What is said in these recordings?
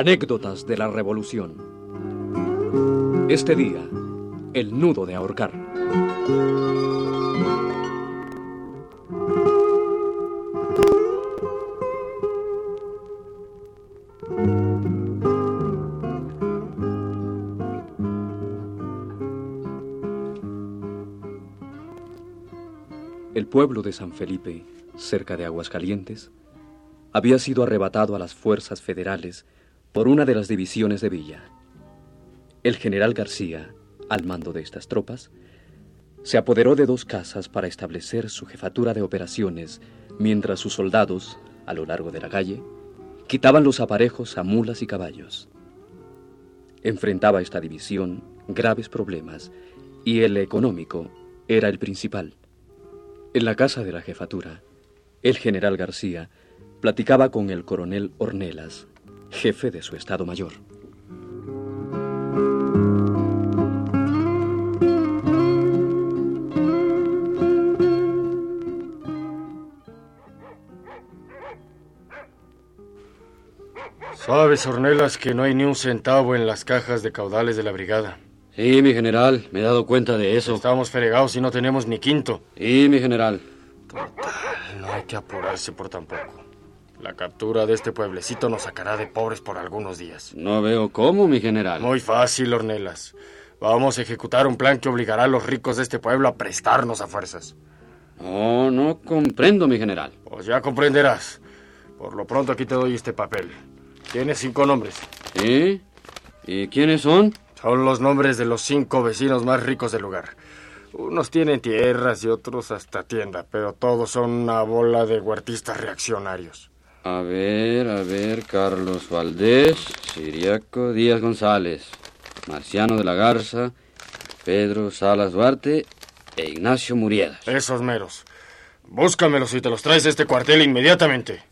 Anécdotas de la Revolución. Este día, el nudo de ahorcar. El pueblo de San Felipe, cerca de Aguascalientes, había sido arrebatado a las fuerzas federales por una de las divisiones de Villa. El general García, al mando de estas tropas, se apoderó de dos casas para establecer su jefatura de operaciones, mientras sus soldados, a lo largo de la calle, quitaban los aparejos a mulas y caballos. Enfrentaba esta división graves problemas y el económico era el principal. En la casa de la jefatura, el general García platicaba con el coronel Ornelas, jefe de su Estado Mayor. Sabes, Ornelas, que no hay ni un centavo en las cajas de caudales de la brigada. Sí, mi general, me he dado cuenta de eso. Estamos fregados y no tenemos ni quinto. Sí, mi general. Total, no hay que apurarse por tan poco. La captura de este pueblecito nos sacará de pobres por algunos días. No veo cómo, mi general. Muy fácil, Ornelas. Vamos a ejecutar un plan que obligará a los ricos de este pueblo a prestarnos a fuerzas. No, no comprendo, mi general. Pues ya comprenderás. Por lo pronto aquí te doy este papel. Tiene cinco nombres. ¿Sí? ¿Y quiénes son? Son los nombres de los cinco vecinos más ricos del lugar. Unos tienen tierras y otros hasta tienda, pero todos son una bola de huertistas reaccionarios. A ver, a ver, Carlos Valdés, Siriaco Díaz González, Marciano de la Garza, Pedro Salas Duarte e Ignacio Muriedas. Esos meros. Búscamelos y te los traes a este cuartel inmediatamente.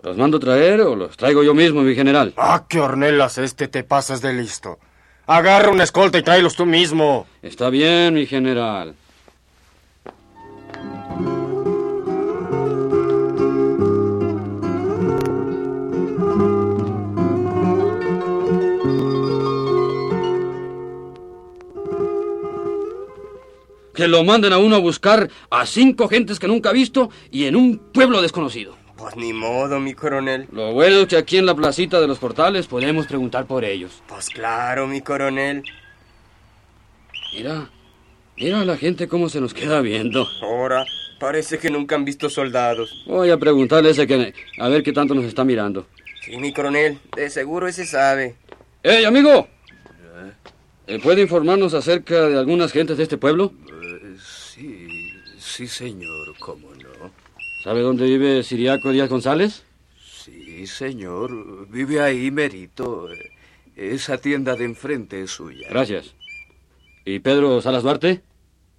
¿Los mando traer o los traigo yo mismo, mi general? Ah, qué hornelas, este te pasas de listo. Agarra una escolta y tráelos tú mismo. Está bien, mi general. Que lo manden a uno a buscar a cinco gentes que nunca ha visto y en un pueblo desconocido. Pues ni modo, mi coronel. Lo bueno es que aquí en la placita de los portales podemos preguntar por ellos. Pues claro, mi coronel. Mira, mira a la gente cómo se nos queda viendo. Ahora, parece que nunca han visto soldados. Voy a preguntarle a ese que... A ver qué tanto nos está mirando. Sí, mi coronel, de seguro ese sabe. ¡Ey, amigo! ¿Eh, ¿Puede informarnos acerca de algunas gentes de este pueblo? Sí, sí, señor, cómo no. ¿Sabe dónde vive Siriaco Díaz González? Sí, señor. Vive ahí, Merito. Esa tienda de enfrente es suya. Gracias. ¿Y Pedro Salas Duarte?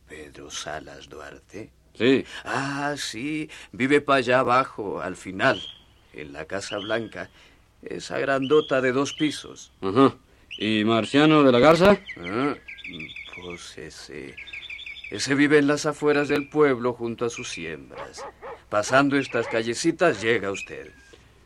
¿Pedro Salas Duarte? Sí. Ah, sí. Vive para allá abajo, al final, en la Casa Blanca. Esa grandota de dos pisos. Ajá. ¿Y Marciano de la Garza? Ah, pues ese... Ese vive en las afueras del pueblo junto a sus siembras. Pasando estas callecitas llega usted.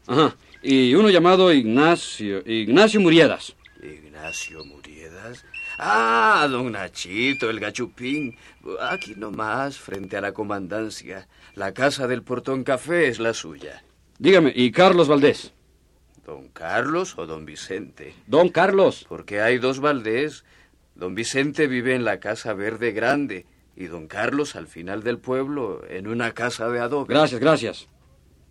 Ajá. Y uno llamado Ignacio. Ignacio Muriedas. Ignacio Muriedas. Ah, don Nachito, el gachupín. Aquí nomás, frente a la comandancia. La casa del portón café es la suya. Dígame, ¿y Carlos Valdés? ¿Don Carlos o don Vicente? Don Carlos. Porque hay dos Valdés. Don Vicente vive en la casa verde grande y don Carlos al final del pueblo en una casa de adobe. Gracias, gracias.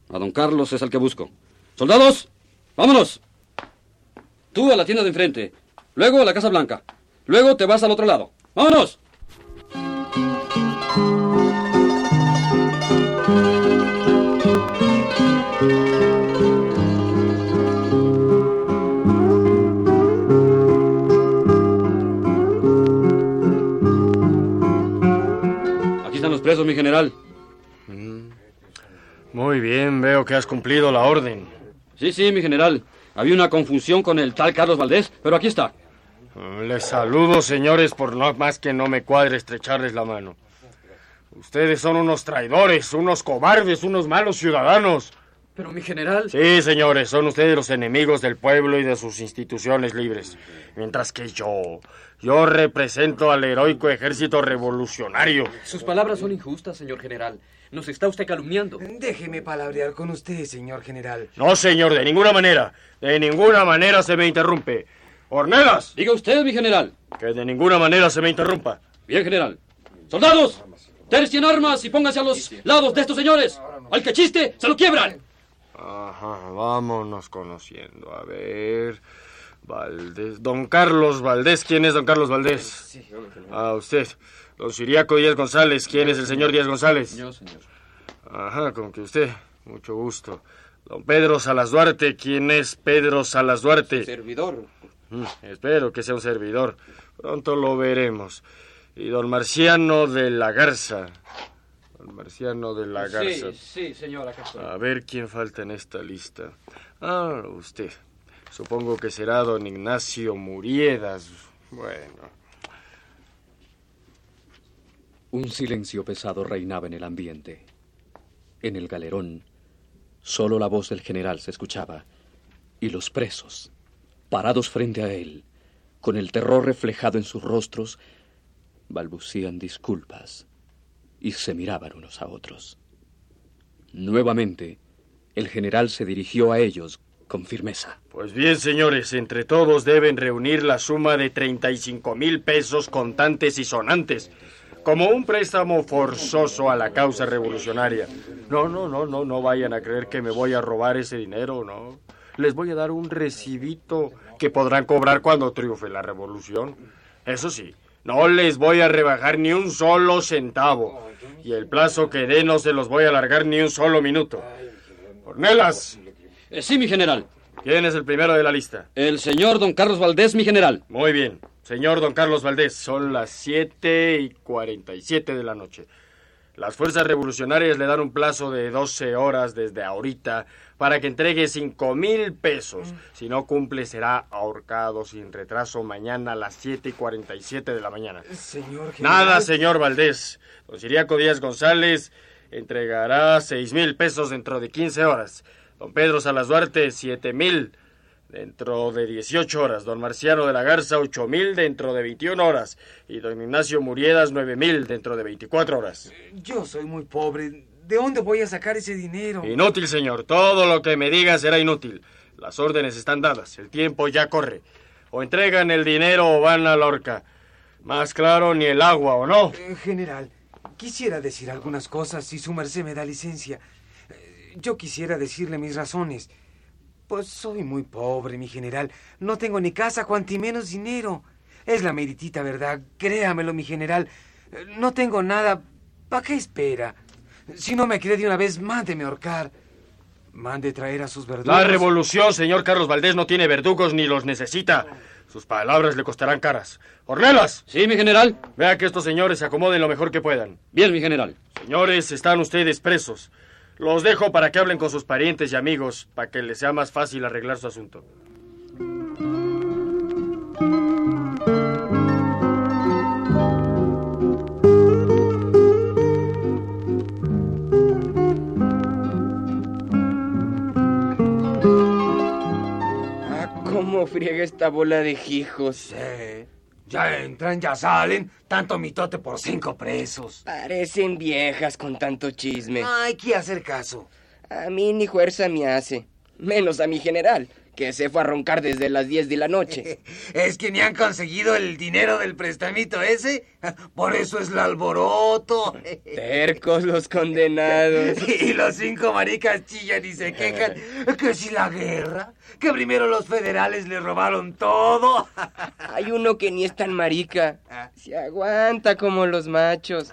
A don Carlos es el que busco. Soldados, vámonos. Tú a la tienda de enfrente, luego a la Casa Blanca, luego te vas al otro lado. ¡Vámonos! Mi general. Muy bien, veo que has cumplido la orden. Sí, sí, mi general. Había una confusión con el tal Carlos Valdés, pero aquí está. Les saludo, señores, por no más que no me cuadre estrecharles la mano. Ustedes son unos traidores, unos cobardes, unos malos ciudadanos. Pero mi general... Sí, señores, son ustedes los enemigos del pueblo y de sus instituciones libres. Mientras que yo, yo represento al heroico ejército revolucionario. Sus palabras son injustas, señor general. Nos está usted calumniando. Déjeme palabrear con usted, señor general. No, señor, de ninguna manera. De ninguna manera se me interrumpe. Ornelas, Diga usted, mi general. que de ninguna manera se me interrumpa. Bien, general. ¡Soldados! Tercien armas y pónganse a los lados de estos señores. Al que chiste, se lo quiebran. Ajá, vámonos conociendo. A ver. Valdés. Don Carlos Valdés. ¿Quién es don Carlos Valdés? Ah, usted. Don Siriaco Díaz González. ¿Quién es el señor Díaz González? Yo, señor. Ajá, con que usted. Mucho gusto. Don Pedro Salas Duarte. ¿Quién es Pedro Salas Duarte? Servidor. Mm, espero que sea un servidor. Pronto lo veremos. Y don Marciano de la Garza. Marciano de la Garza. sí, señor, acá estoy. A ver quién falta en esta lista. Ah, usted. Supongo que será don Ignacio Muriedas. Bueno. Un silencio pesado reinaba en el ambiente. En el galerón, solo la voz del general se escuchaba, y los presos, parados frente a él, con el terror reflejado en sus rostros, balbucían disculpas y se miraban unos a otros. Nuevamente, el general se dirigió a ellos con firmeza. Pues bien, señores, entre todos deben reunir la suma de 35 mil pesos contantes y sonantes, como un préstamo forzoso a la causa revolucionaria. No, no, no, no, no vayan a creer que me voy a robar ese dinero, no. Les voy a dar un recibito que podrán cobrar cuando triunfe la revolución. Eso sí, no les voy a rebajar ni un solo centavo. Y el plazo que dé no se los voy a alargar ni un solo minuto. Cornelas, Eh, sí, mi general. ¿quién es el primero de la lista? El señor don Carlos Valdés, mi general. Muy bien. Señor don Carlos Valdés, son las 7 y 47 de la noche. Las fuerzas revolucionarias le dan un plazo de 12 horas desde ahorita para que entregue 5 mil pesos. Si no cumple, será ahorcado sin retraso mañana a las 7 y 47 de la mañana. Señor general. Nada, señor Valdés. Don Siriaco Díaz González entregará 6 mil pesos dentro de 15 horas. Don Pedro Salas Duarte, 7 mil dentro de 18 horas. Don Marciano de la Garza, 8 mil dentro de 21 horas. Y don Ignacio Muriedas, 9 mil dentro de 24 horas. Yo soy muy pobre. ¿De dónde voy a sacar ese dinero? Inútil, señor. Todo lo que me diga será inútil. Las órdenes están dadas. El tiempo ya corre. O entregan el dinero o van a la horca. Más claro, ni el agua, ¿o no? Eh, General, quisiera decir algunas cosas si su merced me da licencia. Eh, Yo quisiera decirle mis razones. Pues soy muy pobre, mi general. No tengo ni casa, cuanti menos dinero. Es la meritita verdad. Créamelo, mi general. Eh, No tengo nada. ¿Para qué espera? Si no me cree de una vez, mándeme ahorcar. Mande traer a sus verdugos. La revolución, señor Carlos Valdés, no tiene verdugos ni los necesita. Sus palabras le costarán caras. ¡Ornelas! Sí, mi general. Vea que estos señores se acomoden lo mejor que puedan. Bien, mi general. Señores, están ustedes presos. Los dejo para que hablen con sus parientes y amigos, para que les sea más fácil arreglar su asunto. Ah, cómo friega esta bola de hijos. Sí. Ya entran, ya salen. Tanto mitote por cinco presos. Parecen viejas con tanto chisme. Hay que hacer caso. A mí ni fuerza me hace. Menos a mi general, que se fue a roncar desde las 10 de la noche. Es que ni han conseguido el dinero del prestamito ese. Por eso es el alboroto. Tercos los condenados. Y los cinco maricas chillan y se quejan que si la guerra, que primero los federales le robaron todo. Hay uno que ni es tan marica. Se aguanta como los machos.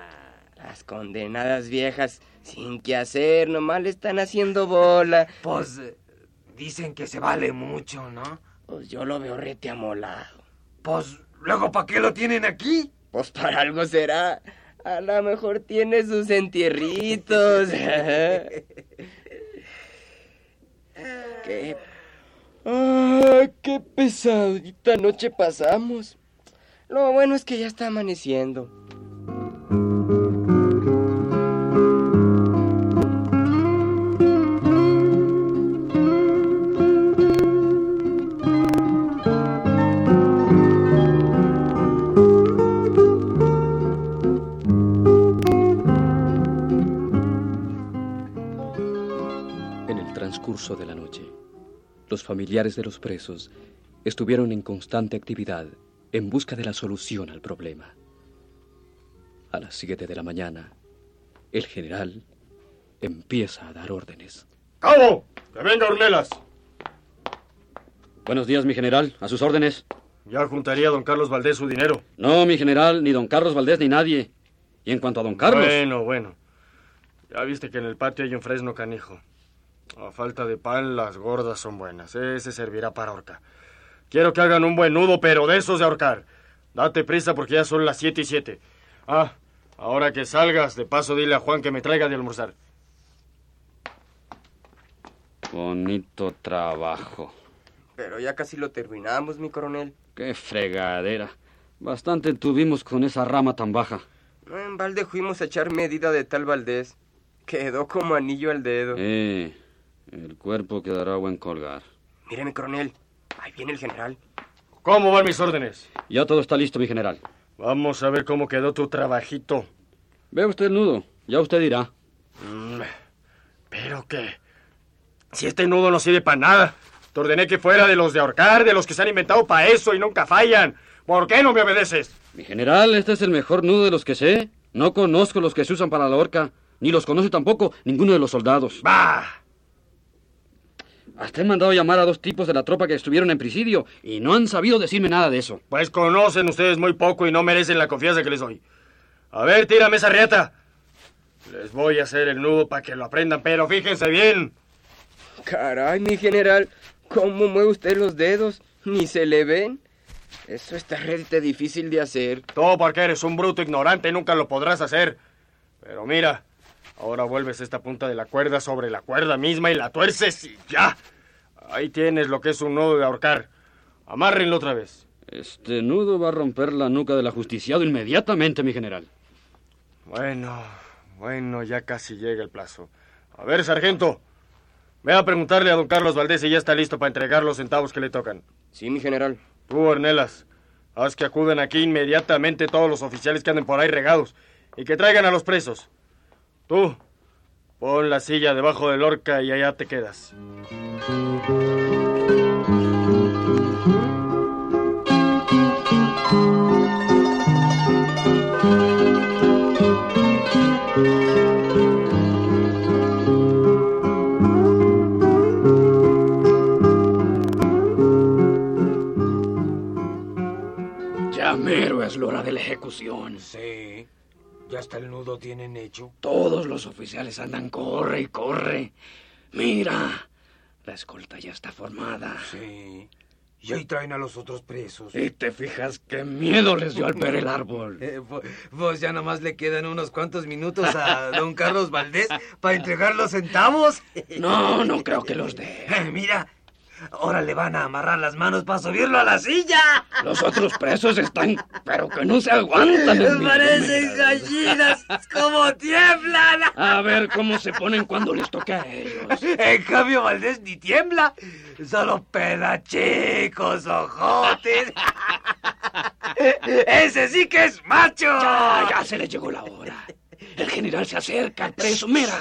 Las condenadas viejas, sin qué hacer, nomás le están haciendo bola. Pues dicen que se vale mucho, ¿no? Pues yo lo veo rete amolado. Pues luego, ¿para qué lo tienen aquí? Pues para algo será. A lo mejor tiene sus entierritos. qué... Ah, qué pesadita noche pasamos. Lo bueno es que ya está amaneciendo. Transcurso de la noche, los familiares de los presos estuvieron en constante actividad en busca de la solución al problema. A las 7 de la mañana, el general empieza a dar órdenes. ¡Cabo! ¡Que venga Ornelas! Buenos días, mi general. A sus órdenes. Ya juntaría a don Carlos Valdés su dinero. No, mi general, ni don Carlos Valdés ni nadie. Y en cuanto a don Carlos... Bueno, bueno. Ya viste que en el patio hay un fresno canijo. A falta de pan, las gordas son buenas. Ese servirá para ahorcar. Quiero que hagan un buen nudo, pero de esos de ahorcar. Date prisa porque ya son las siete y siete. Ah, ahora que salgas, de paso dile a Juan que me traiga de almorzar. Bonito trabajo. Pero ya casi lo terminamos, mi coronel. Qué fregadera. Bastante tuvimos con esa rama tan baja. No en balde fuimos a echar medida de tal Valdés. Quedó como anillo al dedo. Eh, el cuerpo quedará buen colgar. Mire, mi coronel. Ahí viene el general. ¿Cómo van mis órdenes? Ya todo está listo, mi general. Vamos a ver cómo quedó tu trabajito. Ve usted el nudo. Ya usted dirá. Mm, ¿Pero qué? Si este nudo no sirve para nada. Te ordené que fuera de los de ahorcar, de los que se han inventado para eso y nunca fallan. ¿Por qué no me obedeces? Mi general, este es el mejor nudo de los que sé. No conozco los que se usan para la horca. Ni los conoce tampoco ninguno de los soldados. ¡Bah! Hasta he mandado llamar a dos tipos de la tropa que estuvieron en presidio y no han sabido decirme nada de eso. Pues conocen ustedes muy poco y no merecen la confianza que les doy. A ver, tírame esa rieta. Les voy a hacer el nudo para que lo aprendan, pero fíjense bien. Caray, mi general. ¿Cómo mueve usted los dedos? Ni se le ven. Eso está realmente difícil de hacer. Todo porque eres un bruto ignorante y nunca lo podrás hacer. Pero mira, ahora vuelves esta punta de la cuerda sobre la cuerda misma y la tuerces y ya. Ahí tienes lo que es un nudo de ahorcar. Amárrenlo otra vez. Este nudo va a romper la nuca del ajusticiado inmediatamente, mi general. Bueno, bueno, ya casi llega el plazo. A ver, sargento. Ve a preguntarle a don Carlos Valdés si ya está listo para entregar los centavos que le tocan. Sí, mi general. Tú, Ornelas, haz que acudan aquí inmediatamente todos los oficiales que anden por ahí regados y que traigan a los presos. Tú, pon la silla debajo del horca y allá te quedas. Ya mero es la hora de la ejecución. Sí. Ya hasta el nudo tienen hecho. Todos los oficiales andan corre y corre. Mira, la escolta ya está formada. Sí. Y ahí traen a los otros presos. Y te fijas qué miedo les dio al ver el árbol. Eh, vos ya nomás le quedan unos cuantos minutos a don Carlos Valdés para entregar los centavos. No, no creo que los dé. Eh, Mira, ahora le van a amarrar las manos para subirlo a la silla. Los otros presos están, pero que no se aguantan. mi Parecen gallinas, como tiemblan. A ver cómo se ponen cuando les toque a ellos. En cambio, Valdés ni tiembla. Solo pedachicos, ojotes. Ese sí que es macho. Ya, ya se les llegó la hora. El general se acerca al preso, mira.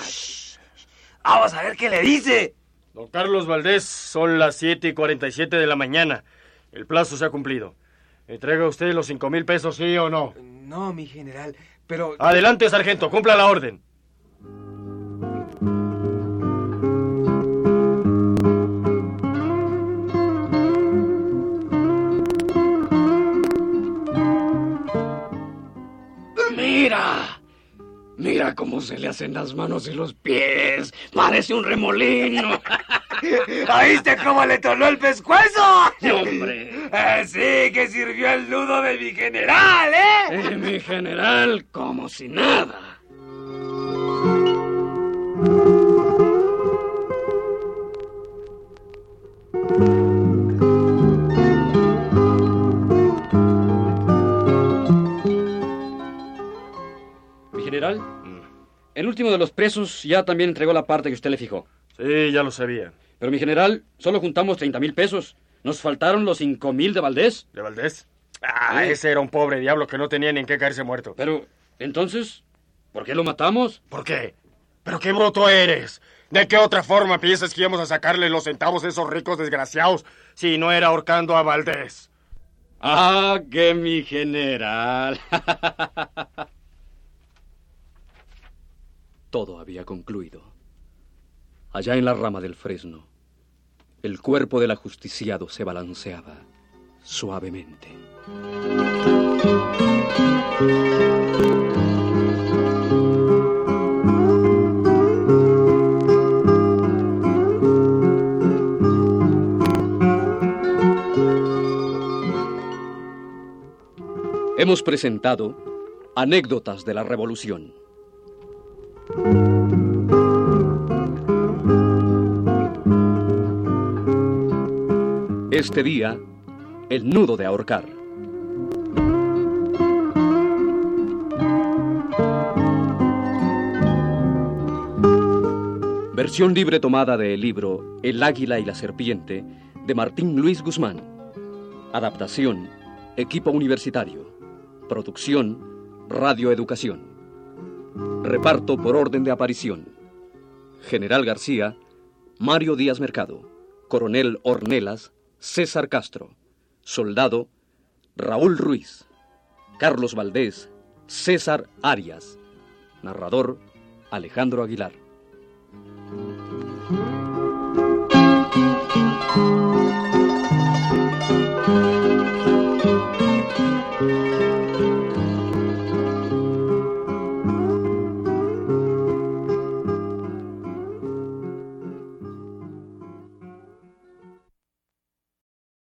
Vamos a ver qué le dice. Don Carlos Valdés, son las 7 y 47 de la mañana. El plazo se ha cumplido. ¿Entrega usted los cinco mil pesos, sí o no? No, mi general, pero... Adelante, sargento, cumpla la orden. Mira. Mira cómo se le hacen las manos y los pies. Parece un remolino. ¿Oíste cómo le tornó el pescuezo? Hombre. Eh, sí, que sirvió el nudo de mi general, ¿eh? Eh, mi general, como si nada. Mi general, el último de los presos ya también entregó la parte que usted le fijó. Sí, ya lo sabía. Pero mi general, solo juntamos 30 mil pesos. Nos faltaron los 5 mil de Valdés. ¿De Valdés? Ah, ese era un pobre diablo que no tenía ni en qué caerse muerto. Pero, entonces, ¿por qué lo matamos? ¿Por qué? Pero qué bruto eres. ¿De qué otra forma piensas que íbamos a sacarle los centavos a esos ricos desgraciados si no era ahorcando a Valdés? Ah, que mi general. Todo había concluido. Allá en la rama del fresno, el cuerpo del ajusticiado se balanceaba suavemente. Hemos presentado Anécdotas de la Revolución. Este día, el nudo de ahorcar. Versión libre tomada del libro El águila y la serpiente de Martín Luis Guzmán. Adaptación, equipo universitario. Producción, Radio Educación. Reparto por orden de aparición. General García, Mario Díaz Mercado, Coronel Ornelas, César Castro, Soldado, Raúl Ruiz, Carlos Valdés, César Arias, narrador Alejandro Aguilar.